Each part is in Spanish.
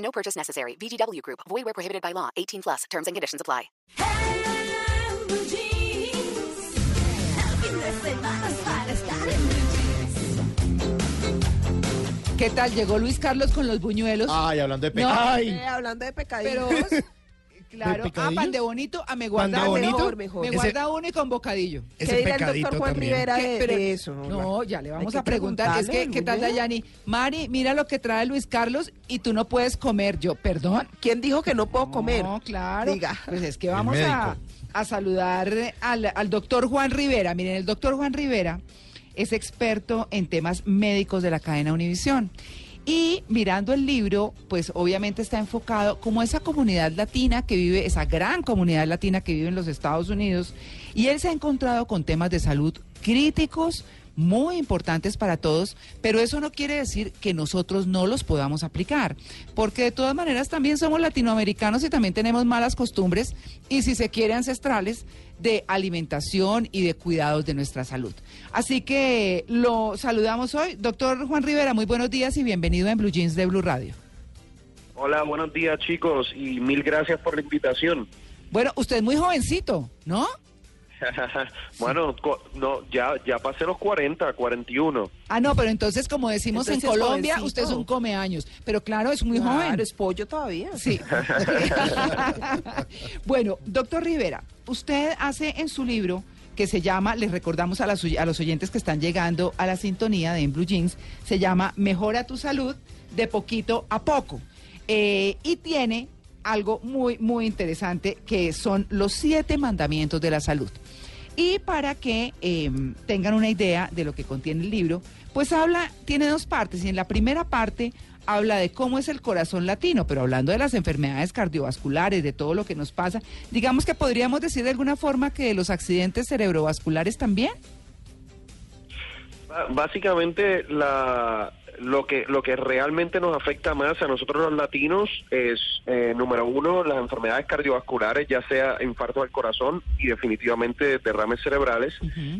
No purchase necessary. VGW Group. Void where prohibited by law. 18 plus. Terms and conditions apply. ¿Qué tal? Llegó Luis Carlos con los buñuelos. Ay, hablando de No, pecado. Eh, hablando de pecadillos. pero claro, ah, pan de bonito, ah, me ¿Pan de guarda bonito? mejor, Mejor, me Ese- guarda uno y con bocadillo. ¿Qué Ese dirá el doctor Juan también. Rivera Pero- de eso? No, ya le vamos a preguntar. Es que, ¿qué tal? Dayani? Mari, mira lo que trae Luis Carlos y tú no puedes comer. Yo, perdón. ¿Quién dijo que no puedo comer? No, claro. Diga. Pues es que vamos a, a saludar al, al doctor Juan Rivera. Miren, el doctor Juan Rivera es experto en temas médicos de la cadena Univisión. Y mirando el libro, pues obviamente está enfocado como esa comunidad latina que vive, esa gran comunidad latina que vive en los Estados Unidos. Y él se ha encontrado con temas de salud críticos, muy importantes para todos, pero eso no quiere decir que nosotros no los podamos aplicar, porque de todas maneras también somos latinoamericanos y también tenemos malas costumbres y si se quiere ancestrales de alimentación y de cuidados de nuestra salud. Así que lo saludamos hoy. Doctor Juan Rivera, muy buenos días y bienvenido en Blue Jeans de Blue Radio. Hola, buenos días chicos y mil gracias por la invitación. Bueno, usted es muy jovencito, ¿no? bueno, co- no, ya ya pasé los 40, 41. Ah, no, pero entonces, como decimos Entonces en Colombia, jovencito. usted es un comeaños. Pero claro, es muy Claro, joven. es pollo todavía. Sí. bueno, doctor Rivera, usted hace en su libro que se llama, les recordamos a, las a los oyentes que están llegando a la sintonía de En Blue Jeans, se llama Mejora tu salud de poquito a poco. Eh, y tiene algo muy, muy interesante que son los siete mandamientos de la salud. Y para que eh, tengan una idea de lo que contiene el libro, pues habla, tiene dos partes. Y en la primera parte habla de cómo es el corazón latino, pero hablando de las enfermedades cardiovasculares, de todo lo que nos pasa, digamos que podríamos decir de alguna forma que de los accidentes cerebrovasculares también. Básicamente la lo que lo que realmente nos afecta más a nosotros los latinos es eh, número uno las enfermedades cardiovasculares, ya sea infarto del corazón y definitivamente derrames cerebrales.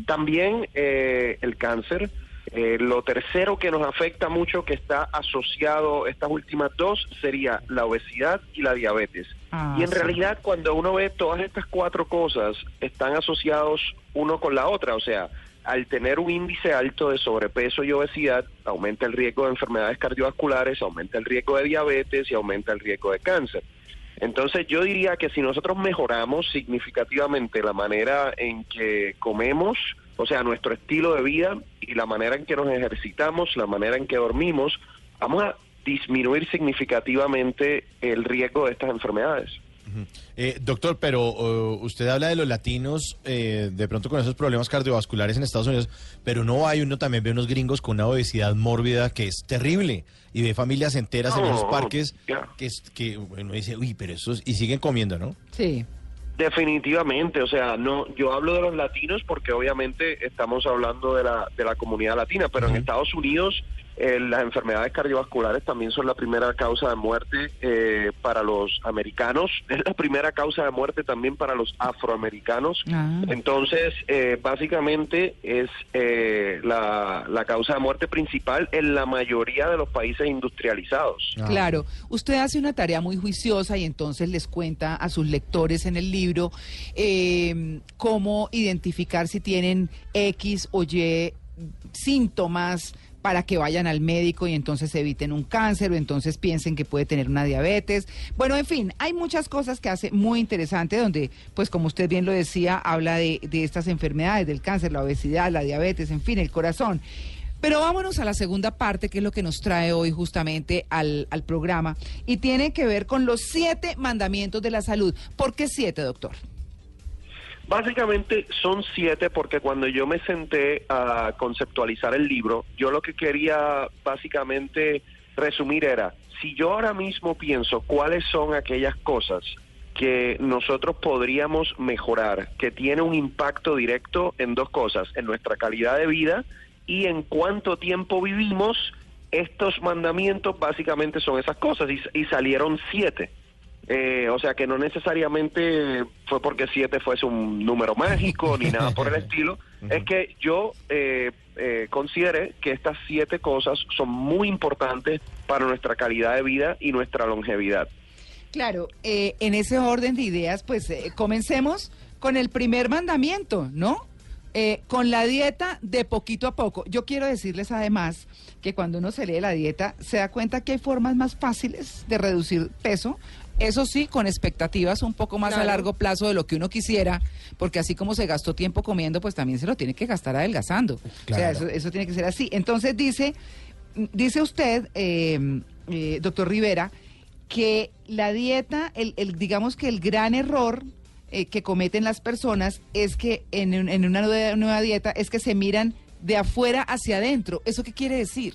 También eh, el cáncer. Eh, lo tercero que nos afecta mucho, que está asociado, estas últimas dos, sería la obesidad y la diabetes. Ah, y en sí. realidad cuando uno ve todas estas cuatro cosas, están asociados uno con la otra. O sea, al tener un índice alto de sobrepeso y obesidad, aumenta el riesgo de enfermedades cardiovasculares, aumenta el riesgo de diabetes y aumenta el riesgo de cáncer. Entonces yo diría que si nosotros mejoramos significativamente la manera en que comemos, o sea, nuestro estilo de vida y la manera en que nos ejercitamos, la manera en que dormimos, vamos a disminuir significativamente el riesgo de estas enfermedades. Eh, doctor, pero uh, usted habla de los latinos eh, de pronto con esos problemas cardiovasculares en Estados Unidos, pero no hay uno también ve unos gringos con una obesidad mórbida que es terrible y ve familias enteras en esos parques que es que uno dice, uy, pero esos y siguen comiendo, ¿no? Sí. Definitivamente, o sea, no, yo hablo de los latinos porque obviamente estamos hablando de la, de la comunidad latina, pero en Estados Unidos eh, las enfermedades cardiovasculares también son la primera causa de muerte eh, para los americanos, es la primera causa de muerte también para los afroamericanos. Ah. Entonces, eh, básicamente es eh, la, la causa de muerte principal en la mayoría de los países industrializados. Ah. Claro, usted hace una tarea muy juiciosa y entonces les cuenta a sus lectores en el libro eh, cómo identificar si tienen X o Y síntomas para que vayan al médico y entonces eviten un cáncer o entonces piensen que puede tener una diabetes. Bueno, en fin, hay muchas cosas que hace muy interesante donde, pues como usted bien lo decía, habla de, de estas enfermedades, del cáncer, la obesidad, la diabetes, en fin, el corazón. Pero vámonos a la segunda parte, que es lo que nos trae hoy justamente al, al programa, y tiene que ver con los siete mandamientos de la salud. ¿Por qué siete, doctor? Básicamente son siete porque cuando yo me senté a conceptualizar el libro, yo lo que quería básicamente resumir era si yo ahora mismo pienso cuáles son aquellas cosas que nosotros podríamos mejorar, que tiene un impacto directo en dos cosas, en nuestra calidad de vida y en cuánto tiempo vivimos, estos mandamientos básicamente son esas cosas y, y salieron siete. Eh, o sea que no necesariamente fue porque siete fuese un número mágico ni nada por el estilo. Es que yo eh, eh, consideré que estas siete cosas son muy importantes para nuestra calidad de vida y nuestra longevidad. Claro, eh, en ese orden de ideas, pues eh, comencemos con el primer mandamiento, ¿no? Eh, con la dieta de poquito a poco. Yo quiero decirles además que cuando uno se lee la dieta se da cuenta que hay formas más fáciles de reducir peso. Eso sí, con expectativas un poco más a Claro. largo plazo de lo que uno quisiera, porque así como se gastó tiempo comiendo, pues también se lo tiene que gastar adelgazando. O sea, Claro. eso, eso tiene que ser así. Entonces dice, dice usted, eh, eh, doctor Rivera, que la dieta, el, el- digamos que el gran error eh, que cometen las personas es que en, un- en una nueva, nueva dieta es que se miran de afuera hacia adentro. ¿Eso qué quiere decir?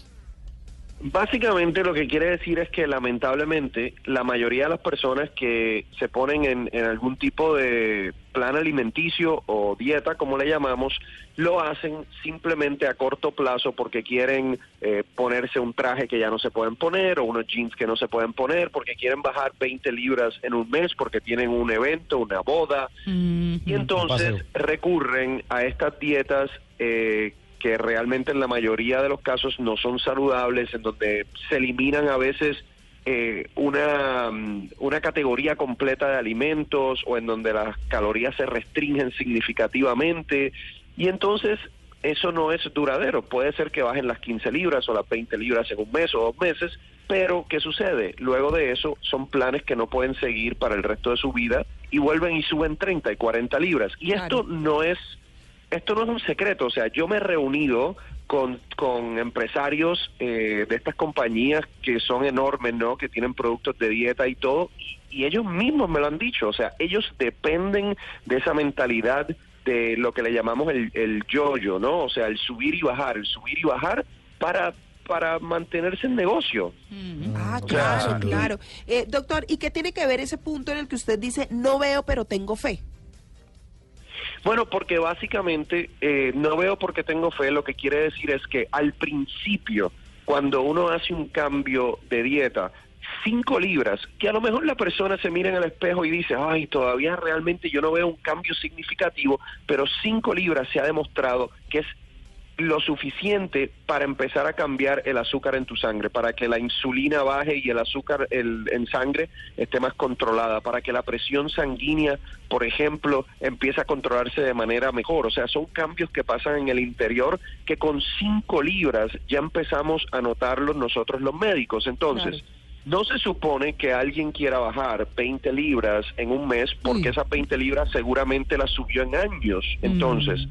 Básicamente lo que quiere decir es que lamentablemente la mayoría de las personas que se ponen en, en algún tipo de plan alimenticio o dieta, como le llamamos, lo hacen simplemente a corto plazo porque quieren eh, ponerse un traje que ya no se pueden poner o unos jeans que no se pueden poner, porque quieren bajar 20 libras en un mes porque tienen un evento, una boda. Y entonces recurren a estas dietas eh, que realmente en la mayoría de los casos no son saludables, en donde se eliminan a veces eh, una, mm, una categoría completa de alimentos o en donde las calorías se restringen significativamente. Y entonces eso no es duradero. Puede ser que bajen las 15 libras o las 20 libras en un mes o dos meses, pero ¿qué sucede? Luego de eso son planes que no pueden seguir para el resto de su vida y vuelven y suben 30 y 40 libras. Y esto no es esto no es un secreto, o sea, yo me he reunido con, con empresarios eh, de estas compañías que son enormes, ¿no? Que tienen productos de dieta y todo, y, y ellos mismos me lo han dicho, o sea, ellos dependen de esa mentalidad de lo que le llamamos el, el yo-yo, ¿no? O sea, el subir y bajar, el subir y bajar para, para mantenerse en negocio. Ah, O sea, claro, claro. Eh, doctor, ¿y qué tiene que ver ese punto en el que usted dice, no veo, pero tengo fe? Bueno, porque básicamente eh, no veo por qué tengo fe. Lo que quiere decir es que al principio, cuando uno hace un cambio de dieta, cinco libras, que a lo mejor la persona se mira en el espejo y dice, ay, todavía realmente yo no veo un cambio significativo, pero cinco libras se ha demostrado que es lo suficiente para empezar a cambiar el azúcar en tu sangre, para que la insulina baje y el azúcar el- en sangre esté más controlada, para que la presión sanguínea, por ejemplo, empiece a controlarse de manera mejor. O sea, son cambios que pasan en el interior que con cinco libras ya empezamos a notarlos nosotros los médicos. Entonces, no se supone que alguien quiera bajar 20 libras en un mes porque Mm. esas 20 libras seguramente las subió en años. Entonces,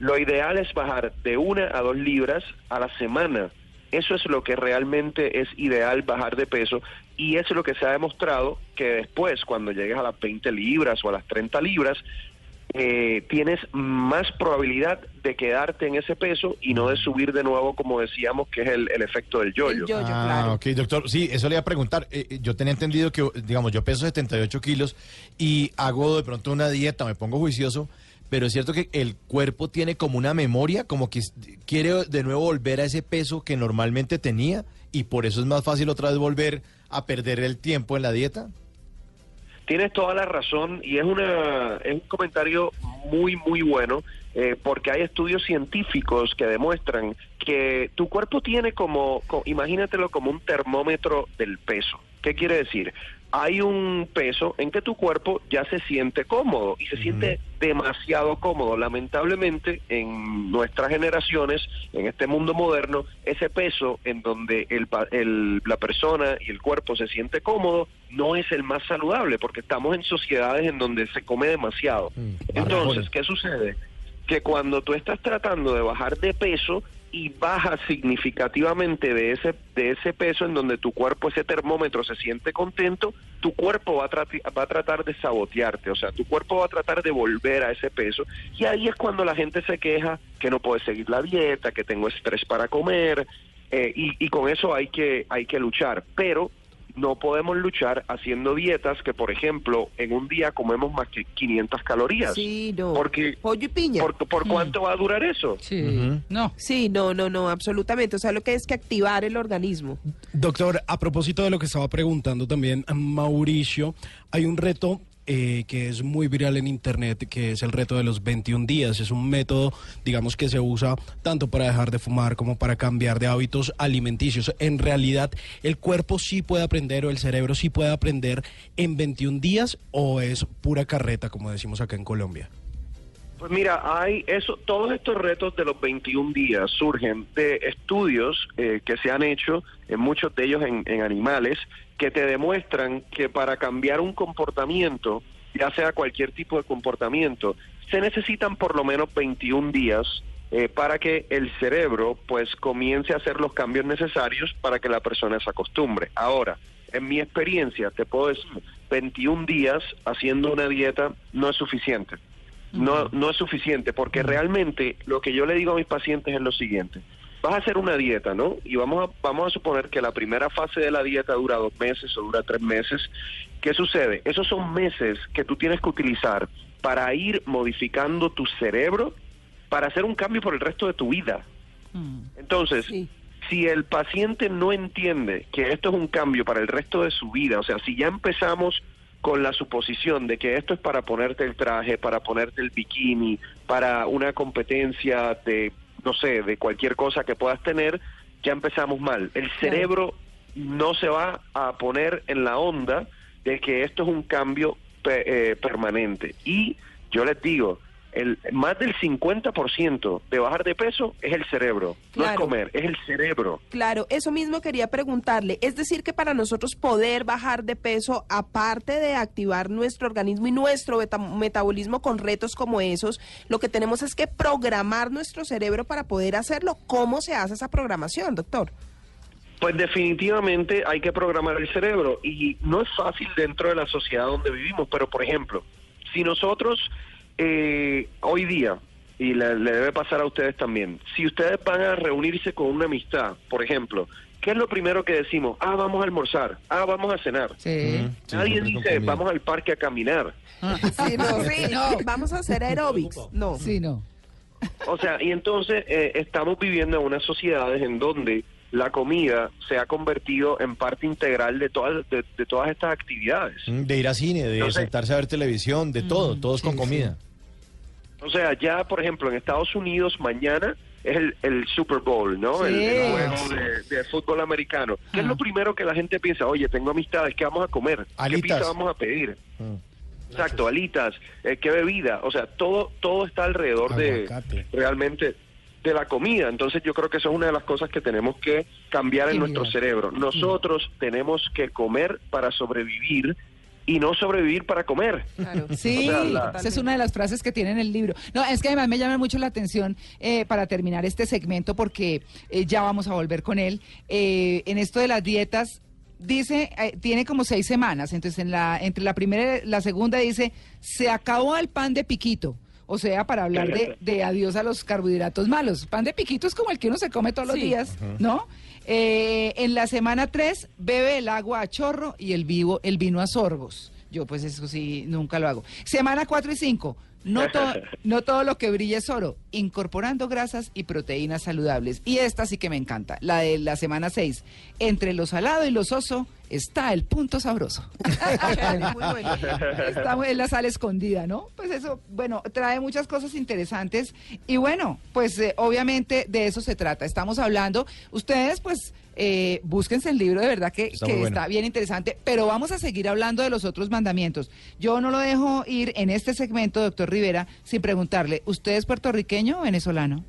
lo ideal es bajar de una a dos libras a la semana. Eso es lo que realmente es ideal bajar de peso y eso es lo que se ha demostrado que después, cuando llegues a las 20 libras o a las 30 libras, eh, tienes más probabilidad de quedarte en ese peso y no de subir de nuevo, como decíamos, que es el, el efecto del yoyo. El yo-yo, ah, claro. ok, doctor. Sí, eso le iba a preguntar. Eh, eh, yo tenía entendido que, digamos, yo peso 78 kilos y hago de pronto una dieta, me pongo juicioso, pero es cierto que el cuerpo tiene como una memoria, como que quiere de nuevo volver a ese peso que normalmente tenía y por eso es más fácil otra vez volver a perder el tiempo en la dieta. Tienes toda la razón y es, una, es un comentario muy, muy bueno eh, porque hay estudios científicos que demuestran que tu cuerpo tiene como, co- imagínatelo como un termómetro del peso. ¿Qué quiere decir? Hay un peso en que tu cuerpo ya se siente cómodo y se siente demasiado cómodo. Lamentablemente, en nuestras generaciones, en este mundo moderno, ese peso en donde el, el- la persona y el cuerpo se siente cómodo no es el más saludable porque estamos en sociedades en donde se come demasiado. Mm, Entonces. ¿qué sucede? Que cuando tú estás tratando de bajar de peso y bajas significativamente de ese de ese peso en donde tu cuerpo ese termómetro se siente contento, tu cuerpo va a, va a tratar de sabotearte, o sea, tu cuerpo va a tratar de volver a ese peso y ahí es cuando la gente se queja que no puede seguir la dieta, que tengo estrés para comer eh, y, y con eso hay que hay que luchar, pero no podemos luchar haciendo dietas que, por ejemplo, en un día comemos más que 500 calorías. Sí, no. Porque, Pollo y piña. ¿por, ¿Por cuánto va a durar eso? Sí. No. Sí, no, no, no, absolutamente. O sea, lo que es que activar el organismo. Doctor, a propósito de lo que estaba preguntando también Mauricio, hay un reto eh, que es muy viral en Internet, que es el reto de los 21 días. Es un método, digamos, que se usa tanto para dejar de fumar como para cambiar de hábitos alimenticios. En realidad, ¿el cuerpo sí puede aprender o el cerebro sí puede aprender en 21 días o es pura carreta, como decimos acá en Colombia? Pues mira, hay eso, todos estos retos de los 21 días surgen de estudios eh, que se han hecho, en muchos de ellos en, en animales, que te demuestran que para cambiar un comportamiento, ya sea cualquier tipo de comportamiento, se necesitan por lo menos 21 días eh, para que el cerebro pues comience a hacer los cambios necesarios para que la persona se acostumbre. Ahora, en mi experiencia, te puedo decir, 21 días haciendo una dieta no es suficiente. No, no es suficiente porque realmente lo que yo le digo a mis pacientes es lo siguiente. Vas a hacer una dieta, ¿no? Y vamos a, vamos a suponer que la primera fase de la dieta dura dos meses o dura tres meses. ¿Qué sucede? Esos son meses que tú tienes que utilizar para ir modificando tu cerebro para hacer un cambio por el resto de tu vida. Entonces, Sí. si el paciente no entiende que esto es un cambio para el resto de su vida, o sea, si ya empezamos con la suposición de que esto es para ponerte el traje, para ponerte el bikini, para una competencia de, no sé, de cualquier cosa que puedas tener, ya empezamos mal. El cerebro no se va a poner en la onda de que esto es un cambio pe- eh, permanente. Y yo les digo, el más del 50% de bajar de peso es el cerebro, no es comer, es el cerebro. Claro, eso mismo quería preguntarle. Es decir, que para nosotros poder bajar de peso, aparte de activar nuestro organismo y nuestro metabolismo con retos como esos, lo que tenemos es que programar nuestro cerebro para poder hacerlo. ¿Cómo se hace esa programación, doctor? Pues definitivamente hay que programar el cerebro y no es fácil dentro de la sociedad donde vivimos, pero por ejemplo, si nosotros eh, hoy día, y le, le debe pasar a ustedes también, si ustedes van a reunirse con una amistad, por ejemplo, ¿qué es lo primero que decimos? Ah, vamos a almorzar, ah, vamos a cenar. Sí. Sí, Nadie dice, vamos al parque a caminar. Sí, no, sí, No. Vamos a hacer aeróbics. No. Sí, no. O sea, y entonces eh, estamos viviendo en unas sociedades en donde la comida se ha convertido en parte integral de todas de, de todas estas actividades. Mm, De ir a cine, de No sé. sentarse a ver televisión, de todo, todos con sí, comida. O sea, ya por ejemplo en Estados Unidos mañana es el, el Super Bowl, ¿no? El, Sí. el juego de, de fútbol americano. ¿Qué es lo primero que la gente piensa? Oye, tengo amistades, ¿qué vamos a comer? ¿Qué pizza vamos a pedir? Mm. Exacto, alitas, eh, qué bebida, o sea, todo todo está alrededor de realmente de la comida. Entonces yo creo que eso es una de las cosas que tenemos que cambiar en nuestro cerebro. Nosotros tenemos que comer para sobrevivir y no sobrevivir para comer. Claro. Sí, O sea, la- esa es una de las frases que tiene en el libro. No, es que además me llama mucho la atención eh, para terminar este segmento porque eh, ya vamos a volver con él. Eh, en esto de las dietas, dice, eh, tiene como seis semanas, entonces en la, entre la primera y la segunda dice, se acabó el pan de piquito. O sea, para hablar de, de adiós a los carbohidratos malos. Pan de piquito es como el que uno se come todos los días, ¿no? Eh, en la semana 3, bebe el agua a chorro y el, vivo, el vino a sorbos. Yo pues eso sí, nunca lo hago. Semana 4 y 5, no, to- no todo lo que brilla es oro, incorporando grasas y proteínas saludables. Y esta sí que me encanta, la de la semana 6. Entre lo salado y lo soso está el punto sabroso. Muy bueno. Está muy- es la sal escondida, ¿no? Pues eso, bueno, trae muchas cosas interesantes y bueno, pues eh, obviamente de eso se trata. Estamos hablando, ustedes pues eh, búsquense el libro de verdad que, Está que muy bueno. está bien interesante, pero vamos a seguir hablando de los otros mandamientos. Yo no lo dejo ir en este segmento, doctor Rivera, sin preguntarle, ¿usted es puertorriqueño o venezolano?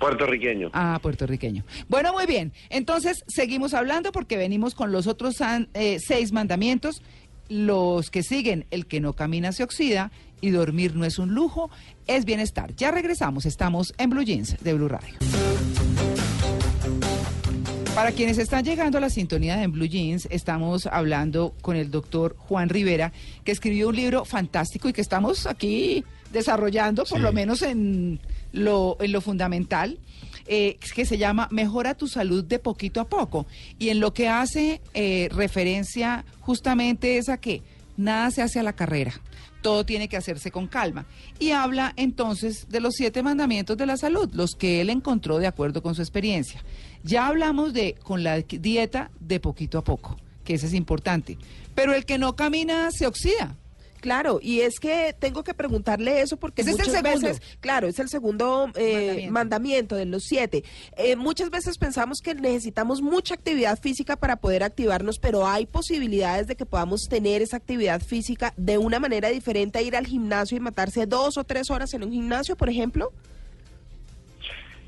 Puertorriqueño. Ah, puertorriqueño. Bueno, muy bien. Entonces, seguimos hablando porque venimos con los otros eh, seis mandamientos. Los que siguen, el que no camina se oxida y dormir no es un lujo, es bienestar. Ya regresamos, estamos en Blue Jeans de Blue Radio. Para quienes están llegando a la sintonía de Blue Jeans, estamos hablando con el doctor Juan Rivera, que escribió un libro fantástico y que estamos aquí desarrollando, por Sí. lo menos en lo, en lo fundamental. eh, que se llama Mejora tu salud de poquito a poco. Y en lo que hace eh, referencia justamente es a que nada se hace a la carrera. Todo tiene que hacerse con calma. Y habla entonces de los siete mandamientos de la salud, los que él encontró de acuerdo con su experiencia. Ya hablamos de con la dieta de poquito a poco, que ese es importante. Pero el que no camina se oxida. Claro, y es que tengo que preguntarle eso porque Ese es el muchas segundo. veces, claro, es el segundo eh, Mandamiento. mandamiento. de los siete. Eh, muchas veces pensamos que necesitamos mucha actividad física para poder activarnos, pero hay posibilidades de que podamos tener esa actividad física de una manera diferente a ir al gimnasio y matarse dos o tres horas en un gimnasio, por ejemplo.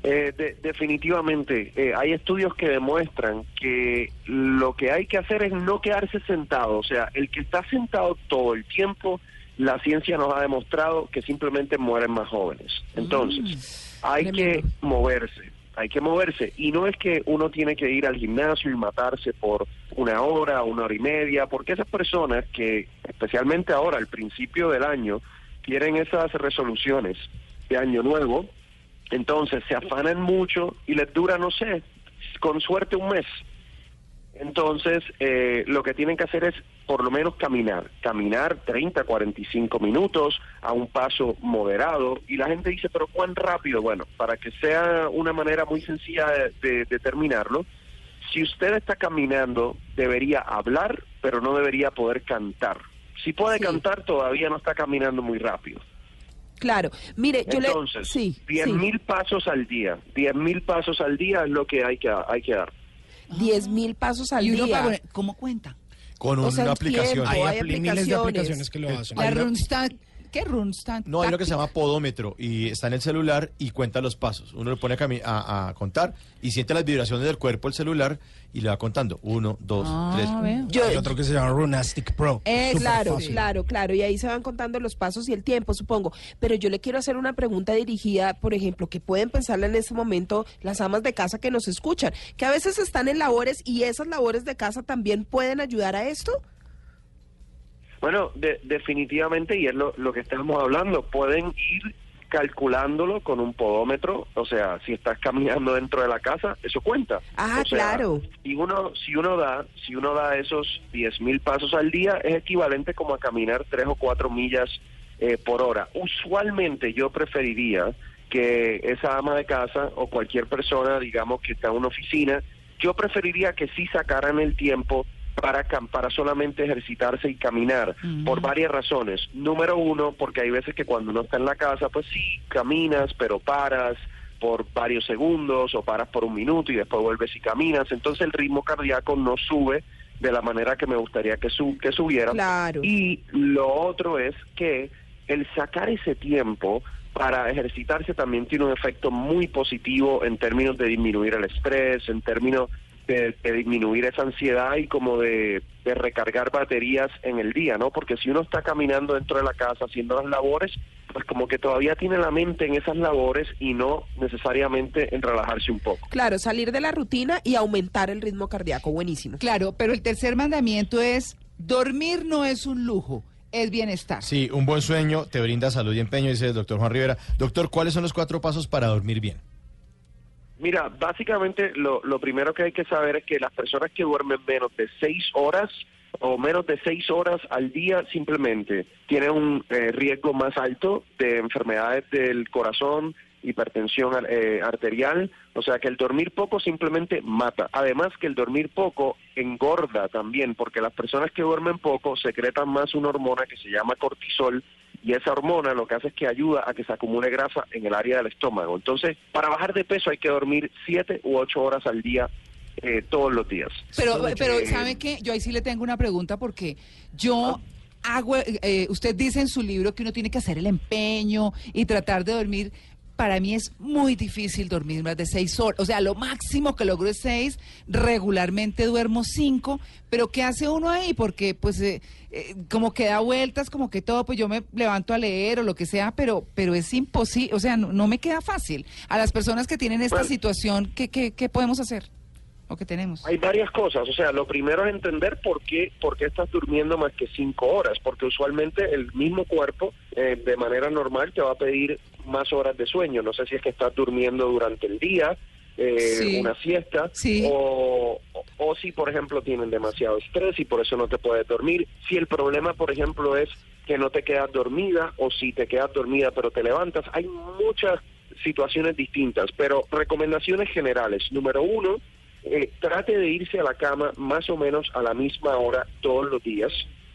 Eh, de- definitivamente, eh, hay estudios que demuestran que lo que hay que hacer es no quedarse sentado. O sea, el que está sentado todo el tiempo, la ciencia nos ha demostrado que simplemente mueren más jóvenes. Entonces, hay que moverse, hay que moverse. Y no es que uno tiene que ir al gimnasio y matarse por una hora, una hora y media, porque esas personas que, especialmente ahora, al principio del año, quieren esas resoluciones de año nuevo, entonces se afanan mucho y les dura, no sé, con suerte un mes. Entonces, eh, lo que tienen que hacer es por lo menos caminar, caminar 30, 45 minutos a un paso moderado. Y la gente dice, pero ¿cuán rápido? Bueno, para que sea una manera muy sencilla de, de determinarlo, si usted está caminando, debería hablar, pero no debería poder cantar. Si puede Sí. cantar, todavía no está caminando muy rápido. Claro, mire, yo Entonces, le... Sí, 10 sí. mil pasos al día. 10 mil pasos al día es lo que hay que, hay que dar. 10 mil pasos al y uno día. poner- ¿Cómo cuenta? Con O una sea, el aplicación. tiempo, Hay, hay apli- miles de aplicaciones. aplicaciones que lo hacen. La Hay ¿qué? No, hay lo que se llama podómetro y está en el celular y cuenta los pasos. Uno le pone a, a- a contar y siente las vibraciones del cuerpo el celular y le va contando. Uno, dos, Ah, tres. Yo- Hay otro que se llama Runastic Pro. Eh, Claro, fácil. claro, claro. Y ahí se van contando los pasos y el tiempo, supongo. Pero yo le quiero hacer una pregunta dirigida, por ejemplo, que pueden pensarla en este momento las amas de casa que nos escuchan, que a veces están en labores y esas labores de casa también pueden ayudar a esto. Bueno, de- definitivamente, y es lo, lo que estábamos hablando, pueden ir calculándolo con un podómetro, o sea, si estás caminando dentro de la casa, eso cuenta. Ah, O sea, claro. Si uno, si uno da, si uno da esos 10 mil pasos al día, es equivalente como a caminar 3 o 4 millas eh, por hora. Usualmente yo preferiría que esa ama de casa o cualquier persona, digamos, que está en una oficina, yo preferiría que sí sacaran el tiempo para, para solamente ejercitarse y caminar, por varias razones. Número uno, porque hay veces que cuando uno está en la casa, pues sí, caminas, pero paras por varios segundos o paras por un minuto y después vuelves y caminas. Entonces el ritmo cardíaco no sube de la manera que me gustaría que, su- que subiera. Claro. Y lo otro es que el sacar ese tiempo para ejercitarse también tiene un efecto muy positivo en términos de disminuir el estrés, en términos de, de disminuir esa ansiedad y como de, de recargar baterías en el día, ¿no? Porque si uno está caminando dentro de la casa haciendo las labores, pues como que todavía tiene la mente en esas labores y no necesariamente en relajarse un poco. Claro, salir de la rutina y aumentar el ritmo cardíaco. Buenísimo. Claro, pero el tercer mandamiento es, dormir no es un lujo, es bienestar. Sí, un buen sueño te brinda salud y empeño, dice el doctor Juan Rivera. Doctor, ¿cuáles son los cuatro pasos para dormir bien? Mira, básicamente lo, lo primero que hay que saber es que las personas que duermen menos de seis horas o menos de seis horas al día simplemente tienen un eh, riesgo más alto de enfermedades del corazón, hipertensión eh, arterial, o sea que el dormir poco simplemente mata. Además que el dormir poco engorda también, porque las personas que duermen poco secretan más una hormona que se llama cortisol y esa hormona lo que hace es que ayuda a que se acumule grasa en el área del estómago. Entonces, para bajar de peso hay que dormir siete u ocho horas al día eh, todos los días. Pero, pero eh, ¿sabe qué? Yo ahí sí le tengo una pregunta porque yo hago, eh, usted dice en su libro que uno tiene que hacer el empeño y tratar de dormir. Para mí es muy difícil dormir más de seis horas. O sea, lo máximo que logro es seis. Regularmente duermo cinco. Pero ¿qué hace uno ahí? Porque pues eh, eh, como que da vueltas, como que todo, pues yo me levanto a leer o lo que sea, pero, pero es imposible. O sea, no, no me queda fácil. A las personas que tienen esta Bueno. situación, ¿qué, qué, qué podemos hacer? ¿O qué tenemos? Hay varias cosas, o sea, lo primero es entender por qué, por qué estás durmiendo más que cinco horas, porque usualmente el mismo cuerpo eh, de manera normal te va a pedir más horas de sueño. No sé si es que estás durmiendo durante el día eh, Sí. una siesta, Sí. o, o- o si, por ejemplo, tienen demasiado estrés y por eso no te puedes dormir. Si el problema, por ejemplo, es que no te quedas dormida o si te quedas dormida pero te levantas, hay muchas situaciones distintas, pero recomendaciones generales. Número uno, eh, trate de irse a la cama más o menos a la misma hora todos los días,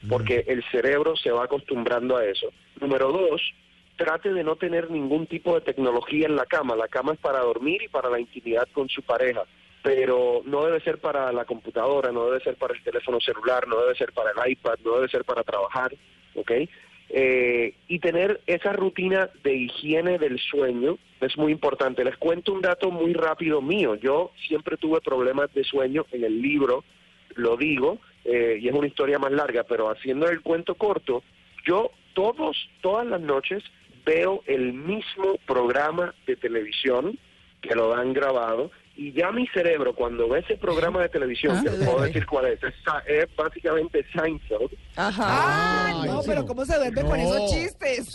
porque el cerebro se va acostumbrando a eso. Número dos, trate de no tener ningún tipo de tecnología en la cama. La cama es para dormir y para la intimidad con su pareja, pero no debe ser para la computadora, no debe ser para el teléfono celular, no debe ser para el iPad, no debe ser para trabajar, ¿ok? Eh, y tener esa rutina de higiene del sueño es muy importante. Les cuento un dato muy rápido mío. Yo siempre tuve problemas de sueño en el libro, lo digo, eh, y es una historia más larga, pero haciendo el cuento corto, yo todos, todas las noches veo el mismo programa de televisión que lo han grabado y ya mi cerebro cuando ve ese programa de televisión, Ah. que les puedo decir cuál es, es, es básicamente Seinfeld, Ajá. Ah, no, pero ¿cómo se duerme con No. esos chistes?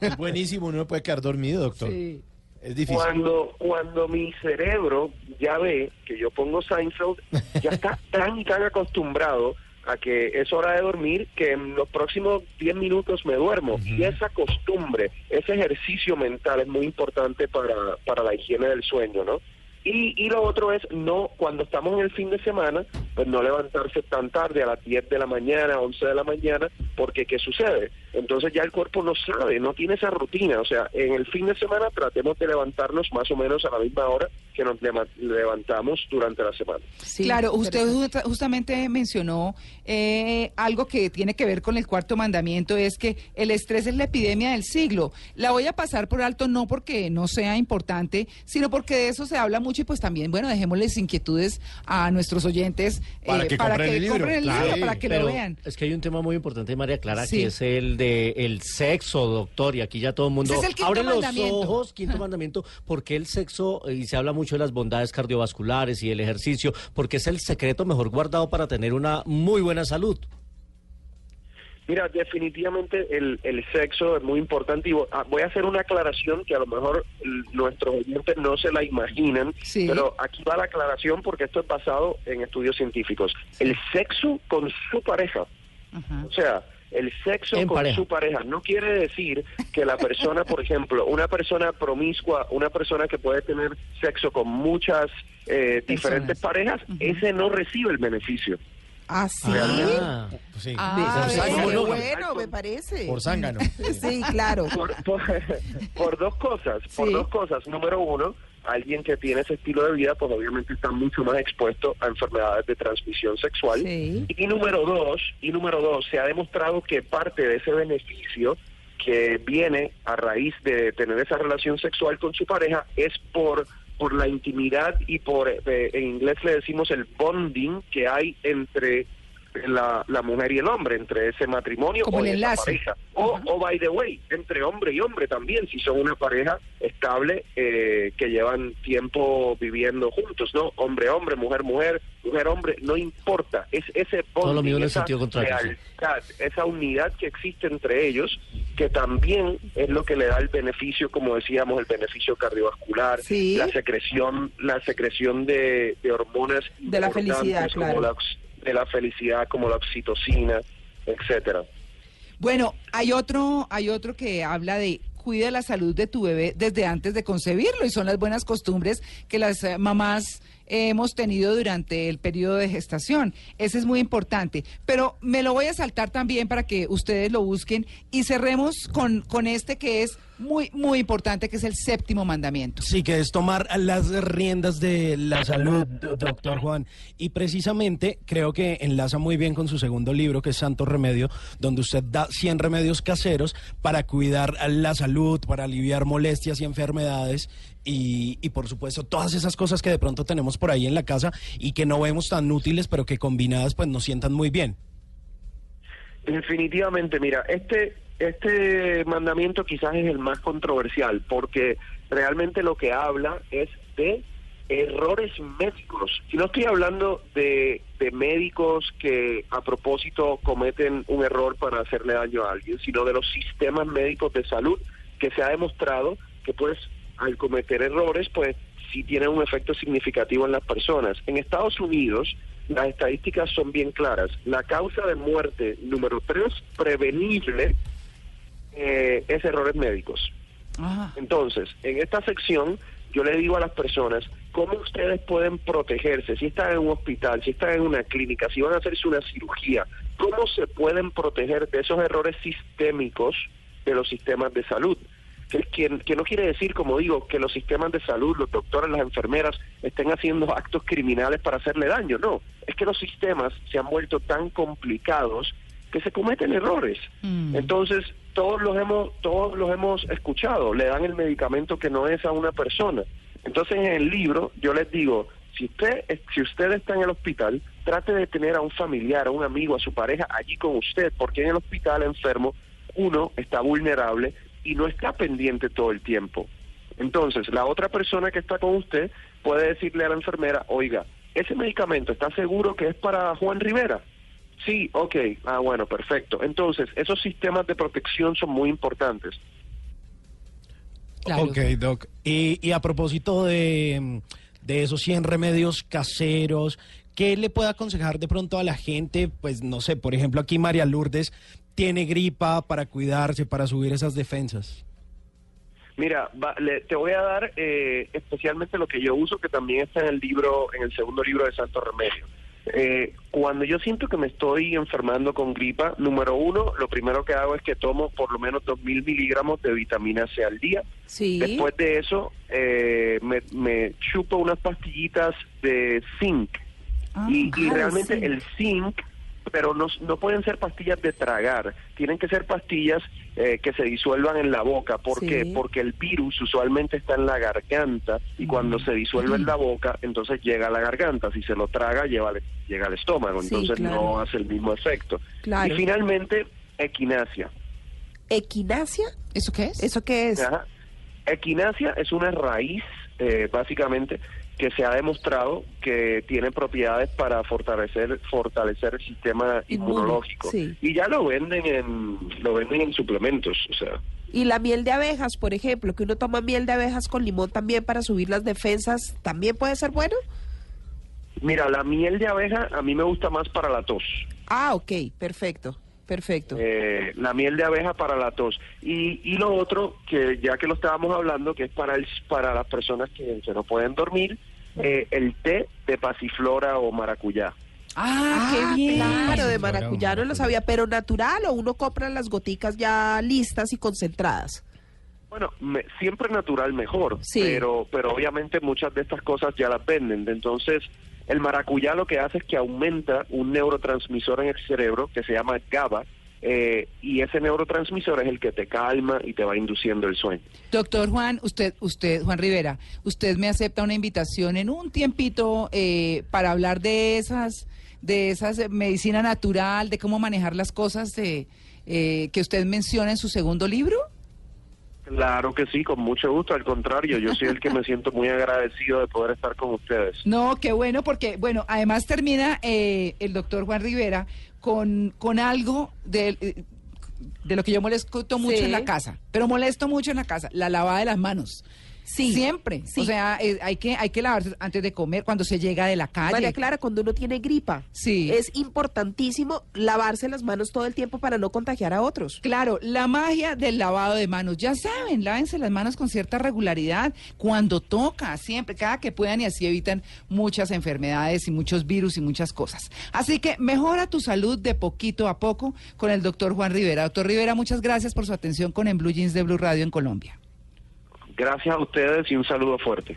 Es buenísimo, uno no puede quedar dormido, doctor. Sí. Es difícil. Cuando, cuando mi cerebro ya ve que yo pongo Seinfeld, ya está tan y tan acostumbrado a que es hora de dormir que en los próximos 10 minutos me duermo. Y esa costumbre, ese ejercicio mental es muy importante para, para la higiene del sueño, ¿no? Y, y lo otro es no, cuando estamos en el fin de semana, pues no levantarse tan tarde, a las 10 de la mañana, 11 de la mañana, porque ¿qué sucede? Entonces ya el cuerpo no sabe, no tiene esa rutina. O sea, en el fin de semana tratemos de levantarnos más o menos a la misma hora que nos levantamos durante la semana. Sí, claro, usted justamente mencionó eh, algo que tiene que ver con el cuarto mandamiento, es que el estrés es la epidemia del siglo. La voy a pasar por alto no porque no sea importante, sino porque de eso se habla mucho y pues también, bueno, dejémosles inquietudes a nuestros oyentes eh, Para que el libro, compren el claro. libro, para que lo vean. Es que hay un tema muy importante, María Clara, Sí. que es el de el sexo, doctor, y aquí ya todo el mundo es el abre los ojos, quinto mandamiento, porque el sexo, y se habla mucho de las bondades cardiovasculares y el ejercicio, porque es el secreto mejor guardado para tener una muy buena salud. Mira, definitivamente el, el sexo es muy importante y ah, voy a hacer una aclaración que a lo mejor nuestros oyentes no se la imaginan, Sí. pero aquí va la aclaración porque esto es basado en estudios científicos. El sexo con su pareja, Ajá. o sea, el sexo En con pareja. su pareja no quiere decir que la persona, por ejemplo, una persona promiscua, una persona que puede tener sexo con muchas eh, diferentes parejas, ese no recibe el beneficio. ¿Ah, sí? Ah, Pues sí. Ah, Por zángano. bueno, me parece. Por zángano. Sí, claro. por, por, por dos cosas, por Sí. dos cosas. Número uno, alguien que tiene ese estilo de vida, pues obviamente está mucho más expuesto a enfermedades de transmisión sexual. Sí. Y número dos, y número dos, se ha demostrado que parte de ese beneficio que viene a raíz de tener esa relación sexual con su pareja es por por la intimidad y por eh, en inglés le decimos el bonding que hay entre la, la mujer y el hombre, entre ese matrimonio Como o el esa pareja. O, o, by the way, entre hombre y hombre también, si son una pareja estable eh, que llevan tiempo viviendo juntos, ¿no? Hombre, hombre, mujer, mujer, mujer, hombre, no importa. Es ese Todo lo bonding, esa sentido lealtad, esa unidad que existe entre ellos, que también es lo que le da el beneficio, como decíamos, el beneficio cardiovascular, Sí. la secreción, la secreción de, de hormonas De la felicidad, como claro. la la felicidad, como la oxitocina, etcétera. Bueno, hay otro, hay otro que habla de cuida la salud de tu bebé desde antes de concebirlo y son las buenas costumbres que las mamás hemos tenido durante el periodo de gestación. Ese es muy importante. Pero me lo voy a saltar también para que ustedes lo busquen y cerremos con, con este que es muy, muy importante, que es el séptimo mandamiento. Sí, que es tomar las riendas de la salud, do- doctor Juan. Y precisamente creo que enlaza muy bien con su segundo libro, que es Santo Remedio, donde usted da 100 remedios caseros para cuidar la salud, para aliviar molestias y enfermedades. Y, por supuesto, todas esas cosas que de pronto tenemos por ahí en la casa y que no vemos tan útiles, pero que combinadas pues nos sientan muy bien. Definitivamente, mira, este este mandamiento quizás es el más controversial porque realmente lo que habla es de errores médicos. Y no estoy hablando de, de médicos que a propósito cometen un error para hacerle daño a alguien, sino de los sistemas médicos de salud que se ha demostrado que pues al cometer errores pues sí tienen un efecto significativo en las personas. En Estados Unidos, las estadísticas son bien claras. La causa de muerte número tres, prevenible, eh, es errores médicos. Entonces, en esta sección yo le digo a las personas cómo ustedes pueden protegerse, si están en un hospital, si están en una clínica, si van a hacerse una cirugía, cómo se pueden proteger de esos errores sistémicos de los sistemas de salud. Que, que- que no quiere decir, como digo, que los sistemas de salud, los doctores, las enfermeras estén haciendo actos criminales para hacerle daño, no. Es que los sistemas se han vuelto tan complicados que se cometen errores. Mm. Entonces, todos los hemos todos los hemos escuchado, le dan el medicamento que no es a una persona. Entonces, en el libro yo les digo, si usted si usted está en el hospital, trate de tener a un familiar, a un amigo, a su pareja allí con usted, porque en el hospital enfermo uno está vulnerable y no está pendiente todo el tiempo. Entonces, la otra persona que está con usted puede decirle a la enfermera, oiga, ese medicamento está seguro que es para Juan Rivera. Sí, ok, ah, bueno, perfecto. Entonces, esos sistemas de protección son muy importantes. claro. Ok, Doc. Y, y a propósito de, de esos 100 remedios caseros, ¿qué le puede aconsejar de pronto a la gente? Pues no sé, por ejemplo, aquí María Lourdes tiene gripa para cuidarse, para subir esas defensas. Mira, va- le- te voy a dar eh, especialmente lo que yo uso, que también está en el libro, en el segundo libro de Santo Remedio. Eh, cuando yo siento que me estoy enfermando con gripa, número uno, lo primero que hago es que tomo por lo menos 2.000 miligramos de vitamina C al día. Sí. Después de eso, eh, me, me chupo unas pastillitas de zinc. Ah, y, y realmente zinc. el zinc, pero no, no pueden ser pastillas de tragar, tienen que ser pastillas eh, que se disuelvan en la boca. ¿Por Sí. qué? Porque el virus usualmente está en la garganta y cuando se disuelve en la boca, entonces llega a la garganta. Si se lo traga, lleva llega al estómago, Sí, entonces claro. no hace el mismo efecto. Claro. Y finalmente, equinacia. ¿Equinacia? ¿Eso qué es? ¿Eso qué es? Ajá. Equinacia es una raíz, eh, básicamente, que se ha demostrado que tiene propiedades para fortalecer fortalecer el sistema inmunológico. sí. Y ya lo venden en lo venden en suplementos, o sea. Y la miel de abejas, por ejemplo, que uno toma miel de abejas con limón también para subir las defensas, ¿también puede ser bueno? Mira, la miel de abeja a mí me gusta más para la tos. Ah, ok, perfecto, perfecto. Eh, la miel de abeja para la tos. Y, y lo otro, que ya que lo estábamos hablando, que es para, el, para las personas que, que no pueden dormir, eh, el té de pasiflora o maracuyá. Ah, qué bien. Claro, de maracuyá no lo sabía, pero natural o uno compra las goticas ya listas y concentradas. Bueno, me- siempre natural mejor, Sí. pero pero obviamente muchas de estas cosas ya las venden. Entonces, el maracuyá lo que hace es que aumenta un neurotransmisor en el cerebro que se llama GABA, eh, y ese neurotransmisor es el que te calma y te va induciendo el sueño. Doctor Juan, usted, usted, Juan Rivera, usted me acepta una invitación en un tiempito eh, para hablar de esas, de esas eh, medicina natural, de cómo manejar las cosas de, eh, que usted menciona en su segundo libro. Claro que sí, con mucho gusto. Al contrario, yo soy el que me siento muy agradecido de poder estar con ustedes. No, qué bueno, porque, bueno, además termina eh, el doctor Juan Rivera con, con algo de, de lo que yo molesto mucho Sí. en la casa, pero molesto mucho en la casa, la lavada de las manos. Sí. Siempre. Sí. O sea, eh, hay, que, hay que lavarse antes de comer, cuando se llega de la calle. María Clara, cuando uno tiene gripa, Sí. es importantísimo lavarse las manos todo el tiempo para no contagiar a otros. Claro, la magia del lavado de manos. Ya saben, lávense las manos con cierta regularidad, cuando toca, siempre, cada que puedan y así evitan muchas enfermedades y muchos virus y muchas cosas. Así que mejora tu salud de poquito a poco con el doctor Juan Rivera. Doctor Rivera, muchas gracias por su atención con En Blue Jeans de Blue Radio en Colombia. Gracias a ustedes y un saludo fuerte.